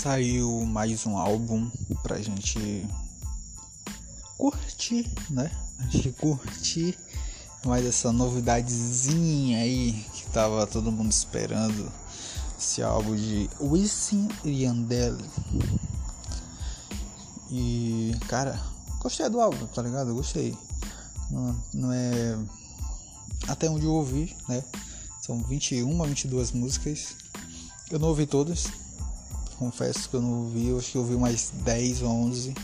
saiu mais um álbum pra gente curtir, né? A gente curtir mais essa novidadezinha aí que tava todo mundo esperando. Esse álbum de Wisin e Yandel. E, cara, gostei do álbum, tá ligado? gostei. Não, não é. Até onde eu ouvi, né? São 21 a 22 músicas. Eu não ouvi todas. Confesso que eu não ouvi. Eu acho que eu ouvi mais 10 ou 11.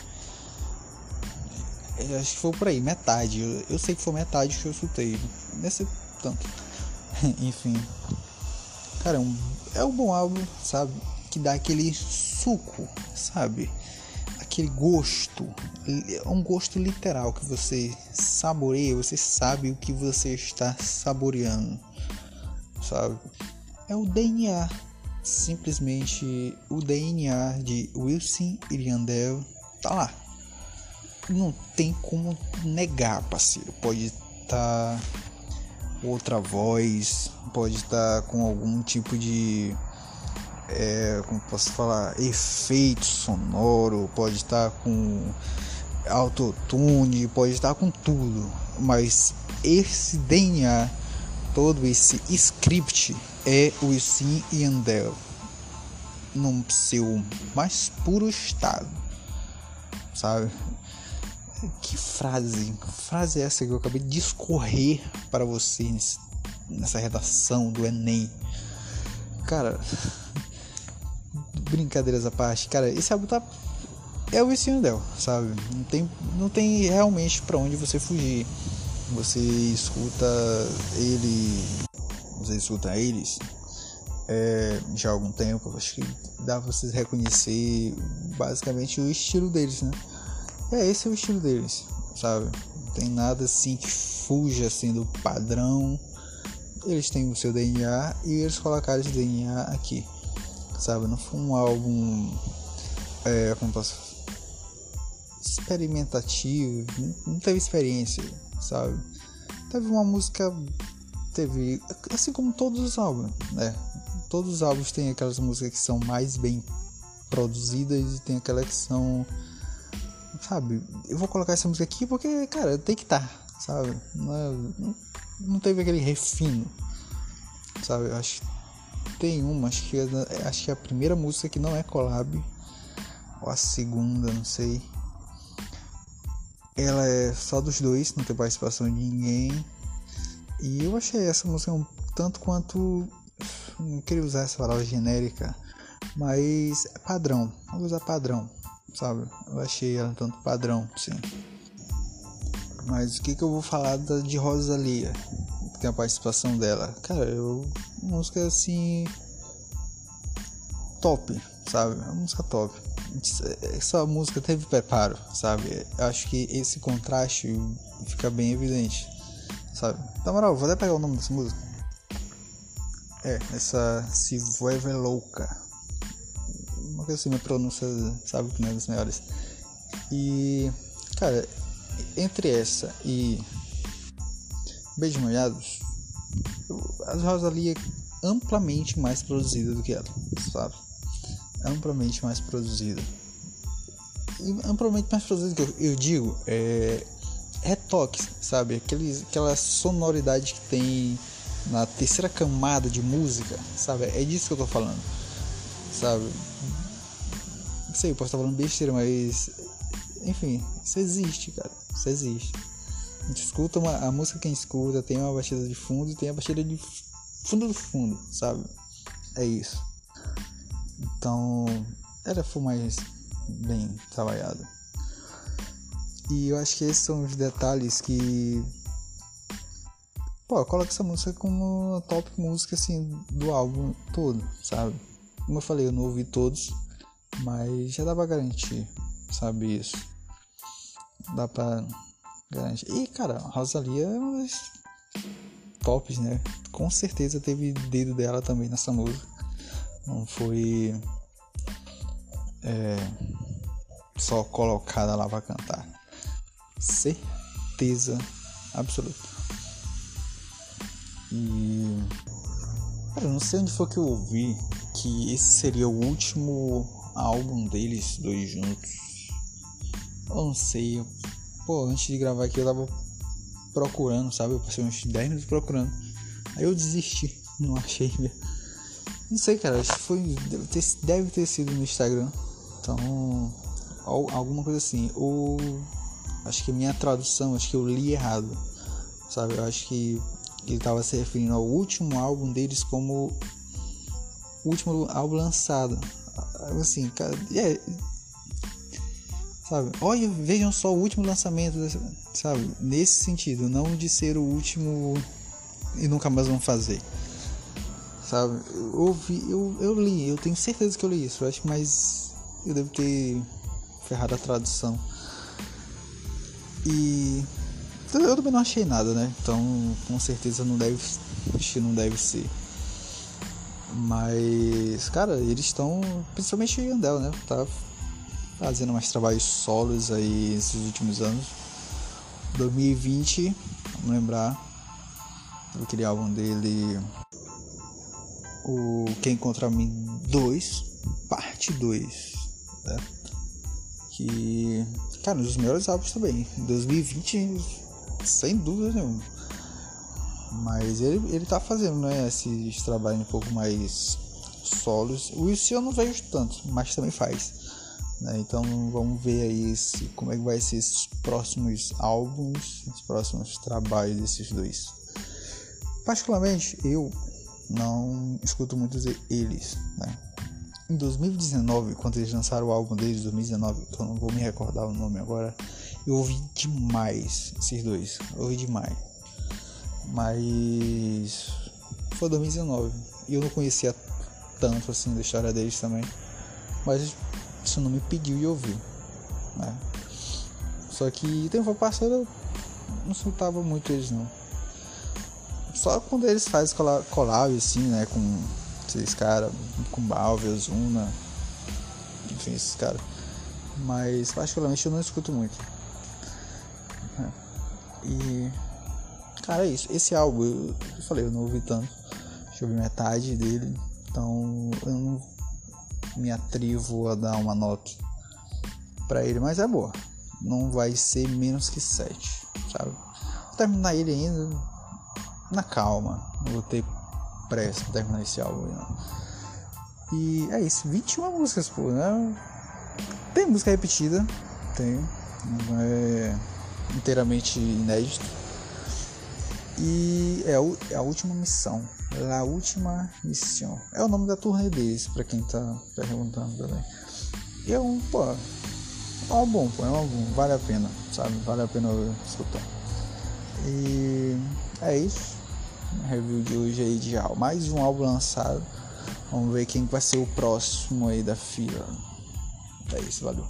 Eu acho que foi por aí, metade. Eu, eu sei que foi metade que eu escutei. Nesse tanto. Enfim. Cara, é um, é um bom álbum, sabe? Que dá aquele suco, sabe? Aquele gosto. É um gosto literal que você saboreia, você sabe o que você está saboreando, sabe? É o DNA simplesmente o DNA de Wilson Iriandel tá lá. Não tem como negar, parceiro. Pode estar tá outra voz, pode estar tá com algum tipo de é, como posso falar, efeito sonoro, pode estar tá com autotune, pode estar com tudo, mas esse DNA, todo esse script é o Sim e Andel no seu mais puro estado, sabe? Que frase, que frase é essa que eu acabei de discorrer para você nessa redação do Enem? Cara, brincadeiras à parte, cara, esse álbum tá é o Sim Andel, sabe? Não tem, não tem realmente para onde você fugir. Você escuta ele você escuta eles é, já há algum tempo, acho que dá pra vocês reconhecer basicamente o estilo deles, né? É, esse é o estilo deles, sabe? Não tem nada assim que fuja assim do padrão. Eles têm o seu DNA e eles colocaram esse DNA aqui, sabe? Não foi um álbum, é, como posso experimentativo, não teve experiência, sabe? Teve uma música teve, assim como todos os álbuns, né? Todos os álbuns têm aquelas músicas que são mais bem produzidas e tem aquelas que são, sabe? Eu vou colocar essa música aqui porque, cara, tem que estar, tá, sabe? Não, é, não, teve aquele refino, sabe? Eu acho tem uma, acho que, é, acho que é a primeira música que não é collab, ou a segunda, não sei. Ela é só dos dois, não tem participação de ninguém. E eu achei essa música um tanto quanto. Não queria usar essa palavra genérica, mas é padrão. Vou usar padrão, sabe? Eu achei ela tanto padrão, sim. Mas o que, que eu vou falar da, de Rosalia? Que tem a participação dela. Cara, eu. Música assim. Top, sabe? É uma música top. Essa música teve preparo, sabe? Eu acho que esse contraste fica bem evidente sabe? Na moral, vou até pegar o nome dessa música. É, essa Se Vuelve Louca. Uma coisa assim, minha pronúncia, sabe que não é das melhores. E, cara, entre essa e Beijos Molhados, a Rosalia é amplamente mais produzida do que ela, sabe? Amplamente mais produzida. Amplamente mais produzida que eu, eu digo, é retoques, sabe? Aqueles, aquela sonoridade que tem na terceira camada de música, sabe? É disso que eu tô falando, sabe? Não sei, posso estar falando besteira, mas. Enfim, isso existe, cara. Isso existe. A gente escuta uma, a música que a gente escuta, tem uma batida de fundo e tem a batida de fundo do fundo, sabe? É isso. Então, ela foi mais bem trabalhada. E eu acho que esses são os detalhes que. Pô, coloca essa música como top música assim do álbum todo, sabe? Como eu falei, eu não ouvi todos, mas já dá pra garantir, sabe isso? Dá pra garantir. E cara, a Rosalia é uma das tops, né? Com certeza teve dedo dela também nessa música. Não foi. É, só colocada lá pra cantar certeza absoluta. E cara, não sei onde foi que eu ouvi que esse seria o último álbum deles, dois juntos. Eu não sei. Pô, antes de gravar aqui eu tava procurando, sabe? Eu passei uns 10 minutos procurando. Aí eu desisti, não achei. Não sei, cara, acho que foi. Deve ter, deve ter sido no Instagram. Então. Alguma coisa assim. Ou. Acho que minha tradução, acho que eu li errado. Sabe? Eu acho que ele estava se referindo ao último álbum deles como o último álbum lançado. Assim, cara, é, sabe? Olha, vejam só o último lançamento, sabe? Nesse sentido, não de ser o último e nunca mais vão fazer. Sabe? Eu, ouvi, eu, eu li, eu tenho certeza que eu li isso, eu acho que mais eu devo ter ferrado a tradução. E eu também não achei nada, né? Então, com certeza não deve, acho que não deve ser. Mas, cara, eles estão, principalmente o Yandel, né? Tá fazendo mais trabalhos solos aí nesses últimos anos. 2020, vamos lembrar aquele álbum dele, o Quem Contra Mim 2, parte 2, né? Que, cara, um dos melhores álbuns também. 2020, sem dúvida nenhuma. Mas ele, ele tá fazendo, né, esses trabalhos um pouco mais solos. O Wilson eu não vejo tanto, mas também faz. Né? Então vamos ver aí esse, como é que vai ser esses próximos álbuns, os próximos trabalhos desses dois. Particularmente eu não escuto muitos eles, né? Em 2019, quando eles lançaram o álbum deles, 2019, que eu não vou me recordar o nome agora, eu ouvi demais esses dois, eu ouvi demais. Mas foi 2019 e eu não conhecia tanto assim da história deles também. Mas isso não me pediu de ouvir, né? Só que tempo passado eu não escutava muito eles não. Só quando eles fazem collab assim, né, com esses caras, com Balve, Ozuna, enfim, esses caras. Mas particularmente eu não escuto muito. E cara, é isso. Esse álbum, eu, eu falei, eu não ouvi tanto. Deixa eu ver metade dele. Então eu não me atrevo a dar uma nota para ele, mas é boa. Não vai ser menos que 7, sabe? Vou terminar ele ainda na calma. Não vou ter pressa pra terminar esse álbum. Não. E é isso, 21 músicas, pô, né? Tem música repetida, tem. Não é inteiramente inédito. E é, é a última missão. La última missão. É o nome da turnê deles, pra quem tá perguntando também. E é um, pô, é um álbum, pô, é um álbum, vale a pena, sabe? Vale a pena escutar. E é isso. Review de hoje aí de mais um álbum lançado. Vamos ver quem vai ser o próximo aí da fila. É isso, valeu.